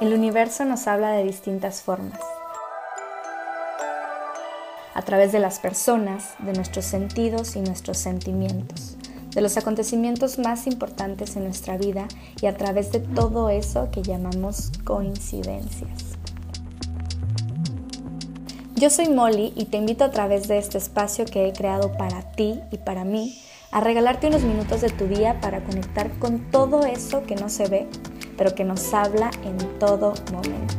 El universo nos habla de distintas formas. A través de las personas, de nuestros sentidos y nuestros sentimientos, de los acontecimientos más importantes en nuestra vida y a través de todo eso que llamamos coincidencias. Yo soy Molly y te invito a través de este espacio que he creado para ti y para mí a regalarte unos minutos de tu día para conectar con todo eso que no se ve pero que nos habla en todo momento.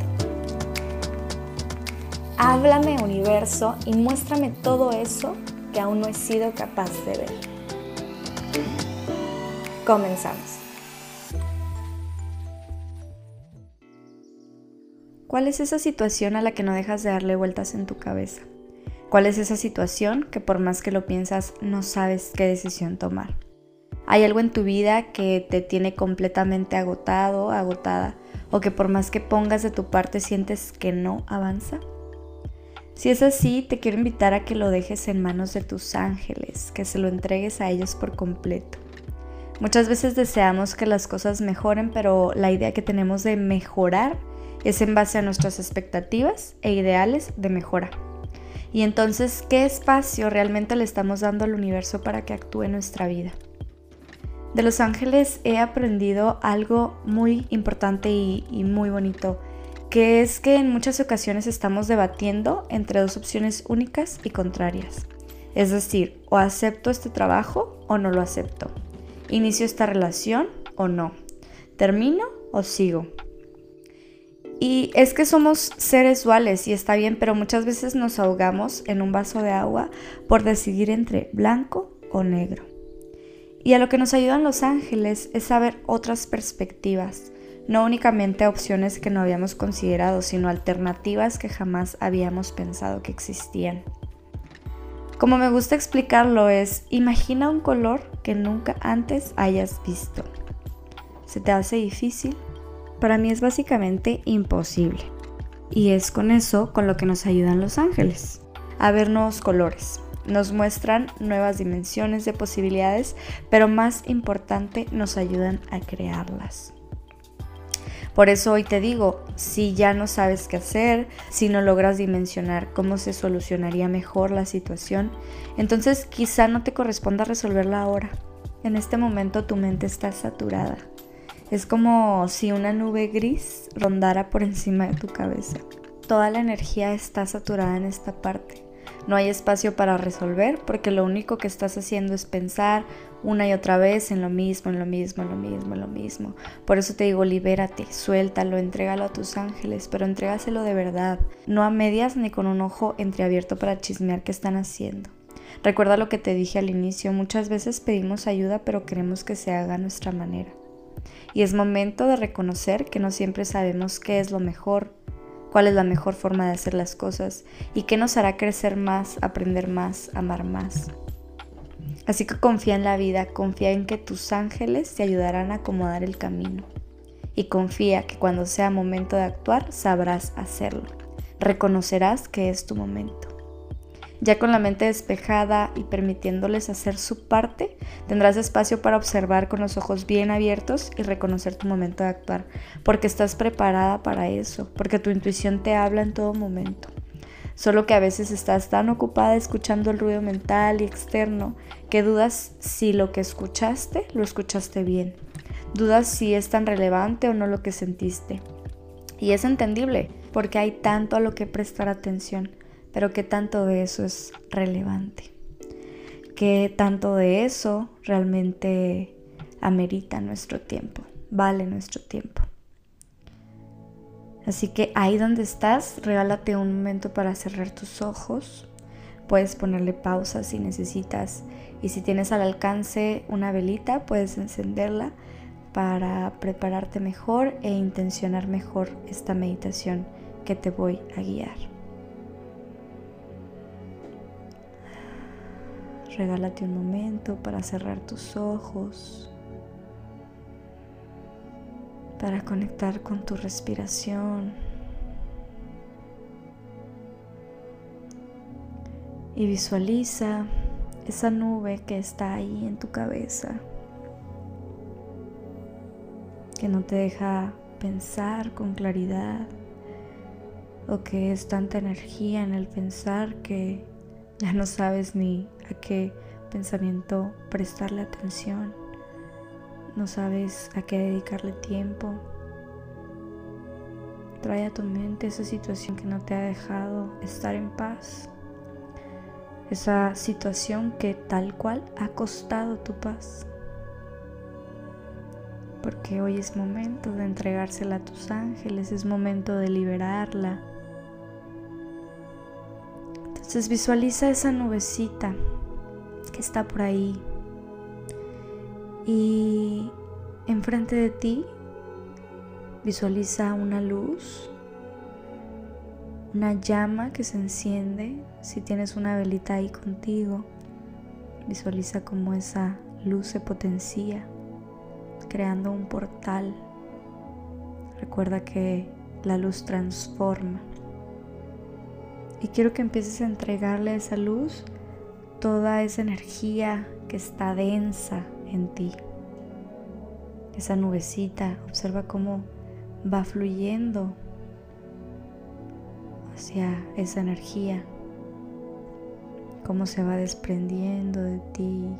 Háblame universo y muéstrame todo eso que aún no he sido capaz de ver. Comenzamos. ¿Cuál es esa situación a la que no dejas de darle vueltas en tu cabeza? ¿Cuál es esa situación que por más que lo piensas no sabes qué decisión tomar? ¿Hay algo en tu vida que te tiene completamente agotado, agotada, o que por más que pongas de tu parte sientes que no avanza? Si es así, te quiero invitar a que lo dejes en manos de tus ángeles, que se lo entregues a ellos por completo. Muchas veces deseamos que las cosas mejoren, pero la idea que tenemos de mejorar es en base a nuestras expectativas e ideales de mejora. Y entonces, ¿qué espacio realmente le estamos dando al universo para que actúe en nuestra vida? De los ángeles he aprendido algo muy importante y, muy bonito, que es que en muchas ocasiones estamos debatiendo entre dos opciones únicas y contrarias. Es decir, o acepto este trabajo o no lo acepto. Inicio esta relación o no. Termino o sigo. Y es que somos seres duales y está bien, pero muchas veces nos ahogamos en un vaso de agua por decidir entre blanco o negro. Y a lo que nos ayudan los ángeles es saber otras perspectivas, no únicamente opciones que no habíamos considerado, sino alternativas que jamás habíamos pensado que existían. Como me gusta explicarlo es, imagina un color que nunca antes hayas visto. ¿Se te hace difícil? Para mí es básicamente imposible. Y es con eso con lo que nos ayudan los ángeles, a ver nuevos colores, nos muestran nuevas dimensiones de posibilidades, pero más importante, nos ayudan a crearlas. Por eso hoy te digo, si ya no sabes qué hacer, si no logras dimensionar cómo se solucionaría mejor la situación, entonces quizá no te corresponda resolverla ahora. En este momento tu mente está saturada. Es como si una nube gris rondara por encima de tu cabeza. Toda la energía está saturada en esta parte. No hay espacio para resolver porque lo único que estás haciendo es pensar una y otra vez en lo mismo, en lo mismo, en lo mismo, en lo mismo. Por eso te digo, libérate, suéltalo, entrégalo a tus ángeles, pero entrégaselo de verdad, no a medias ni con un ojo entreabierto para chismear qué están haciendo. Recuerda lo que te dije al inicio, muchas veces pedimos ayuda pero queremos que se haga a nuestra manera. Y es momento de reconocer que no siempre sabemos qué es lo mejor cuál es la mejor forma de hacer las cosas y qué nos hará crecer más, aprender más, amar más. Así que confía en la vida, confía en que tus ángeles te ayudarán a acomodar el camino. Y confía que cuando sea momento de actuar sabrás hacerlo. Reconocerás que es tu momento. Ya con la mente despejada y permitiéndoles hacer su parte, tendrás espacio para observar con los ojos bien abiertos y reconocer tu momento de actuar, porque estás preparada para eso, porque tu intuición te habla en todo momento. Solo que a veces estás tan ocupada escuchando el ruido mental y externo que dudas si lo que escuchaste lo escuchaste bien. Dudas si es tan relevante o no lo que sentiste. Y es entendible, porque hay tanto a lo que prestar atención pero qué tanto de eso es relevante, qué tanto de eso realmente amerita nuestro tiempo, vale nuestro tiempo. Así que ahí donde estás, regálate un momento para cerrar tus ojos. Puedes ponerle pausa si necesitas y si tienes al alcance una velita, puedes encenderla para prepararte mejor e intencionar mejor esta meditación que te voy a guiar. Regálate un momento para cerrar tus ojos, para conectar con tu respiración. Y visualiza esa nube que está ahí en tu cabeza, que no te deja pensar con claridad o que es tanta energía en el pensar que ya no sabes ni a qué pensamiento prestarle atención, no sabes a qué dedicarle tiempo. Trae a tu mente esa situación que no te ha dejado estar en paz, esa situación que tal cual ha costado tu paz. Porque hoy es momento de entregársela a tus ángeles, es momento de liberarla, entonces visualiza esa nubecita que está por ahí. Y enfrente de ti visualiza una luz, una llama que se enciende. Si tienes una velita ahí contigo, visualiza cómo esa luz se potencia, creando un portal. Recuerda que la luz transforma. Y quiero que empieces a entregarle a esa luz toda esa energía que está densa en ti. Esa nubecita, observa cómo va fluyendo hacia esa energía, cómo se va desprendiendo de ti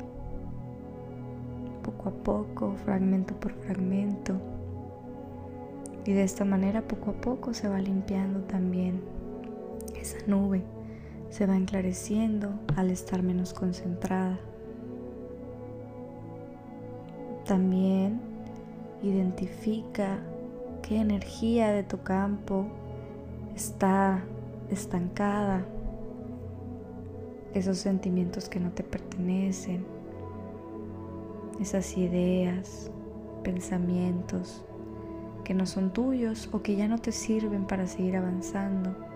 poco a poco, fragmento por fragmento. Y de esta manera poco a poco se va limpiando también esa nube se va enclareciendo al estar menos concentrada. También identifica qué energía de tu campo está estancada, esos sentimientos que no te pertenecen, esas ideas, pensamientos que no son tuyos o que ya no te sirven para seguir avanzando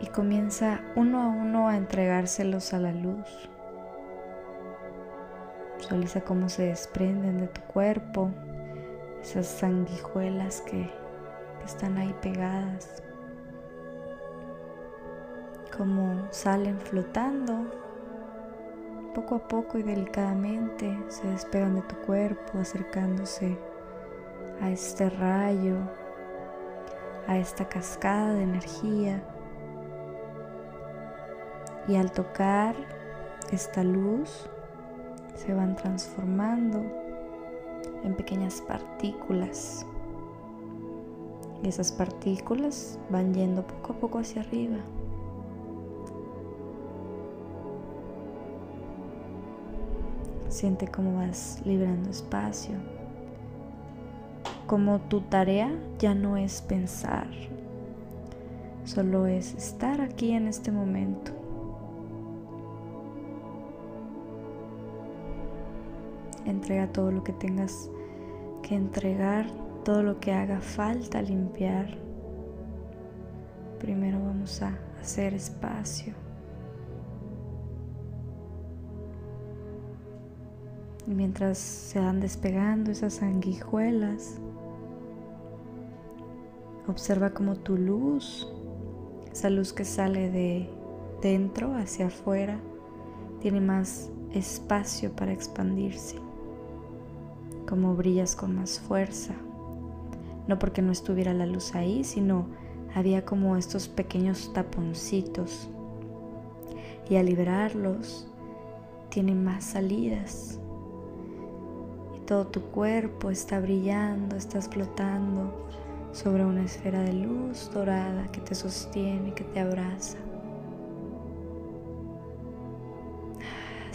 y comienza uno a uno a entregárselos a la luz. Visualiza cómo se desprenden de tu cuerpo, esas sanguijuelas que, están ahí pegadas, cómo salen flotando poco a poco y delicadamente se despegan de tu cuerpo acercándose a este rayo, a esta cascada de energía y al tocar esta luz se van transformando en pequeñas partículas. Y esas partículas van yendo poco a poco hacia arriba. Siente cómo vas librando espacio. Como tu tarea ya no es pensar, solo es estar aquí en este momento. Entrega todo lo que tengas que entregar, todo lo que haga falta limpiar. Primero vamos a hacer espacio. Y mientras se van despegando esas sanguijuelas, observa como tu luz, esa luz que sale de dentro hacia afuera, tiene más espacio para expandirse como brillas con más fuerza. No porque no estuviera la luz ahí, sino había como estos pequeños taponcitos. Y al liberarlos, tiene más salidas. Y todo tu cuerpo está brillando, estás flotando sobre una esfera de luz dorada que te sostiene, que te abraza.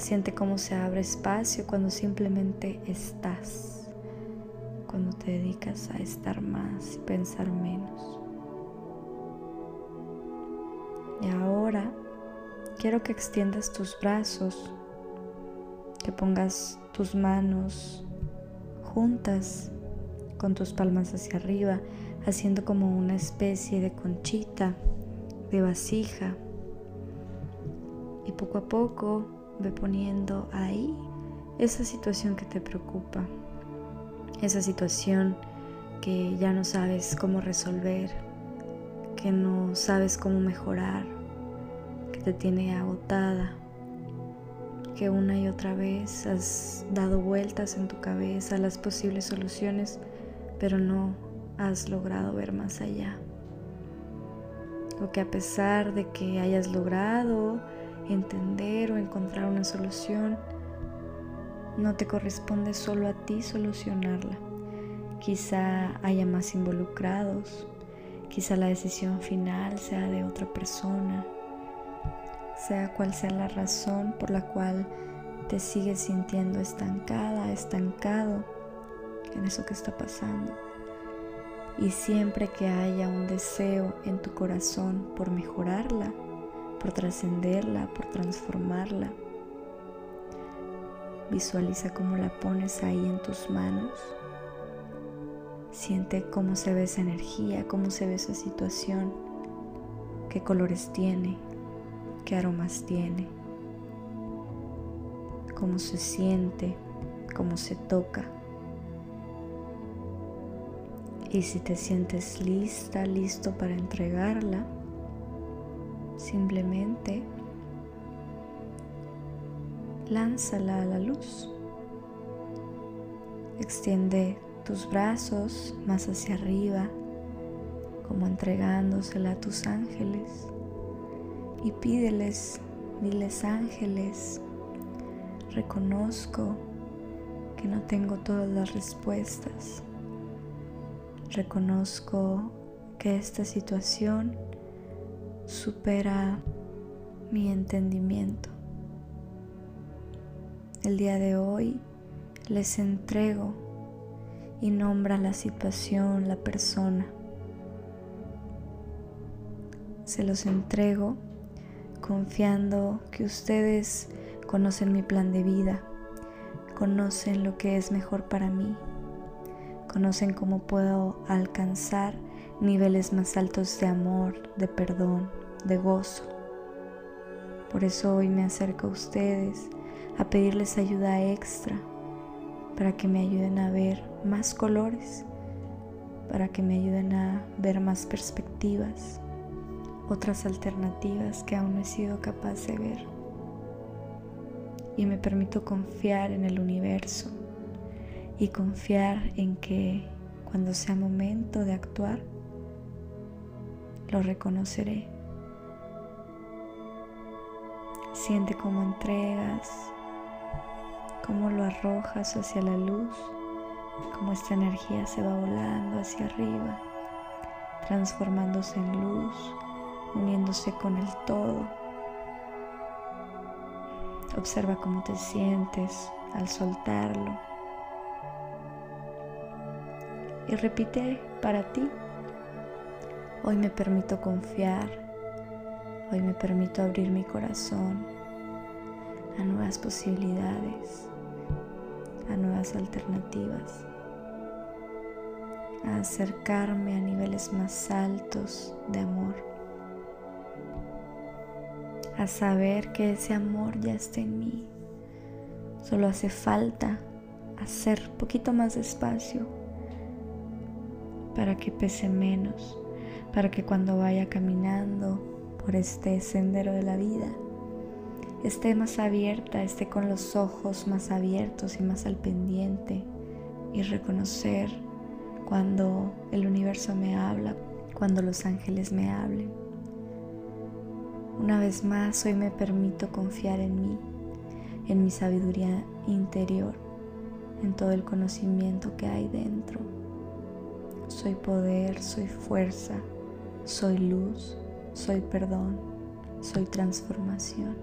Siente cómo se abre espacio cuando simplemente estás, cuando te dedicas a estar más y pensar menos. Y ahora quiero que extiendas tus brazos, que pongas tus manos juntas con tus palmas hacia arriba, haciendo como una especie de conchita, de vasija. Y poco a poco Ve poniendo ahí esa situación que te preocupa, esa situación que ya no sabes cómo resolver, que no sabes cómo mejorar, que te tiene agotada, que una y otra vez has dado vueltas en tu cabeza las posibles soluciones, pero no has logrado ver más allá. O que a pesar de que hayas logrado entender o encontrar una solución, no te corresponde solo a ti solucionarla. Quizá haya más involucrados, quizá la decisión final sea de otra persona, sea cual sea la razón por la cual te sigues sintiendo estancada, estancado en eso que está pasando. Y siempre que haya un deseo en tu corazón por mejorarla, por trascenderla, por transformarla, visualiza cómo la pones ahí en tus manos. Siente cómo se ve esa energía, cómo se ve esa situación, qué colores tiene, qué aromas tiene, cómo se siente, cómo se toca. Y si te sientes lista, listo para entregarla, simplemente lánzala a la luz. Extiende tus brazos más hacia arriba, como entregándosela a tus ángeles. Y pídeles, miles ángeles, reconozco que no tengo todas las respuestas Reconozco que esta situación supera mi entendimiento. El día de hoy les entrego y nombra la situación, la persona. Se los entrego confiando que ustedes conocen mi plan de vida, conocen lo que es mejor para mí conocen cómo puedo alcanzar niveles más altos de amor, de perdón, de gozo. Por eso hoy me acerco a ustedes a pedirles ayuda extra para que me ayuden a ver más colores, para que me ayuden a ver más perspectivas, otras alternativas que aún no he sido capaz de ver. Y me permito confiar en el universo y confiar en que cuando sea momento de actuar, lo reconoceré. Siente cómo entregas, cómo lo arrojas hacia la luz, cómo esta energía se va volando hacia arriba, transformándose en luz, uniéndose con el todo. Observa cómo te sientes al soltarlo y repite para ti. Hoy me permito confiar, hoy me permito abrir mi corazón a nuevas posibilidades, a nuevas alternativas, a acercarme a niveles más altos de amor, a saber que ese amor ya está en mí. Solo hace falta hacer poquito más despacio para que pese menos, para que cuando vaya caminando por este sendero de la vida, esté más abierta, esté con los ojos más abiertos y más al pendiente y reconocer cuando el universo me habla, cuando los ángeles me hablen. Una vez más, hoy me permito confiar en mí, en mi sabiduría interior, en todo el conocimiento que hay dentro. Soy poder, soy fuerza, soy luz, soy perdón, soy transformación,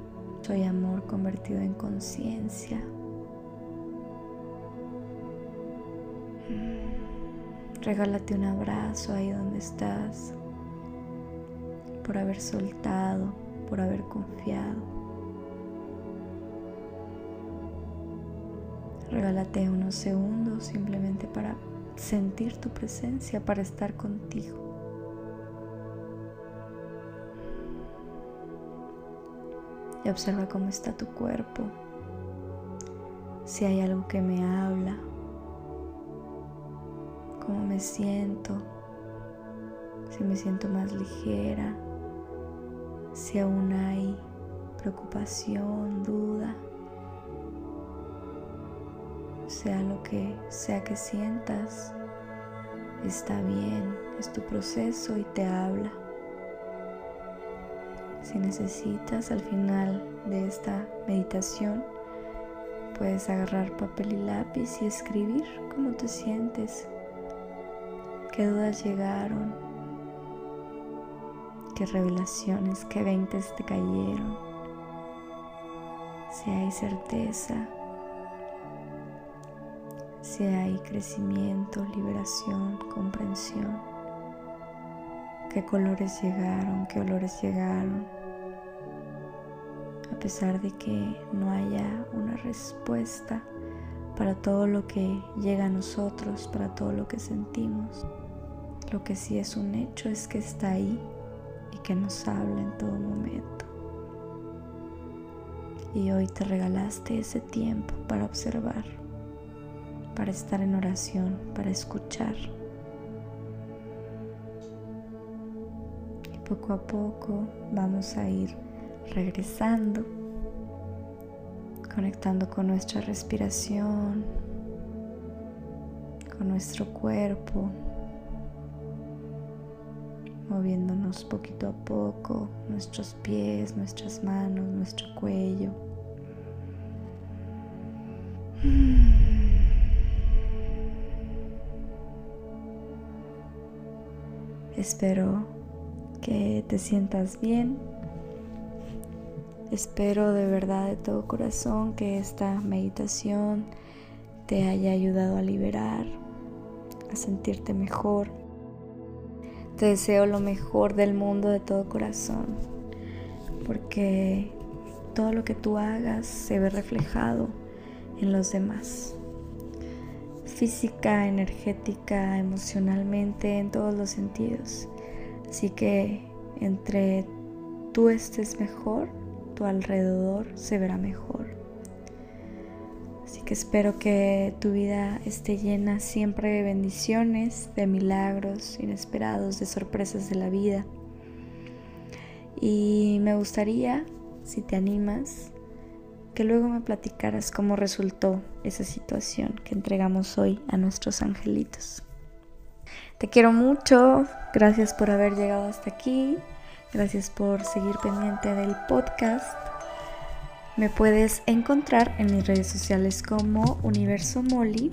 soy amor convertido en conciencia. Mm. Regálate un abrazo ahí donde estás por haber soltado, por haber confiado. Regálate unos segundos simplemente para sentir tu presencia, para estar contigo. Y observa cómo está tu cuerpo, si hay algo que me habla, cómo me siento, si me siento más ligera, si aún hay preocupación, duda sea lo que sea que sientas, está bien, es tu proceso y te habla. Si necesitas al final de esta meditación, puedes agarrar papel y lápiz y escribir cómo te sientes, qué dudas llegaron, qué revelaciones, qué veintes te cayeron, si hay certeza, si hay crecimiento, liberación, comprensión, qué colores llegaron, qué olores llegaron a pesar de que no haya una respuesta para todo lo que llega a nosotros, para todo lo que sentimos. Lo que sí es un hecho es que está ahí y que nos habla en todo momento. Y hoy te regalaste ese tiempo para observar, para estar en oración, para escuchar. Y poco a poco vamos a ir regresando, conectando con nuestra respiración, con nuestro cuerpo, moviéndonos poquito a poco, nuestros pies, nuestras manos, nuestro cuello. Espero que te sientas bien Espero de verdad de todo corazón que esta meditación te haya ayudado a liberar, a sentirte mejor. Te deseo lo mejor del mundo de todo corazón, porque todo lo que tú hagas se ve reflejado en los demás. Física, energética, emocionalmente, en todos los sentidos. Así que entre tú estés mejor, alrededor se verá mejor. Así que espero que tu vida esté llena siempre de bendiciones, de milagros inesperados, de sorpresas de la vida. Y me gustaría, si te animas, que luego me platicaras cómo resultó esa situación que entregamos hoy a nuestros angelitos. Te quiero mucho, gracias por haber llegado hasta aquí. Gracias por seguir pendiente del podcast. Me puedes encontrar en mis redes sociales como Universo Molly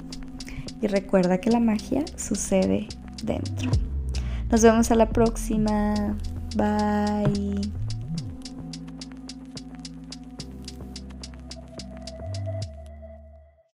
y recuerda que la magia sucede dentro. Nos vemos a la próxima. Bye.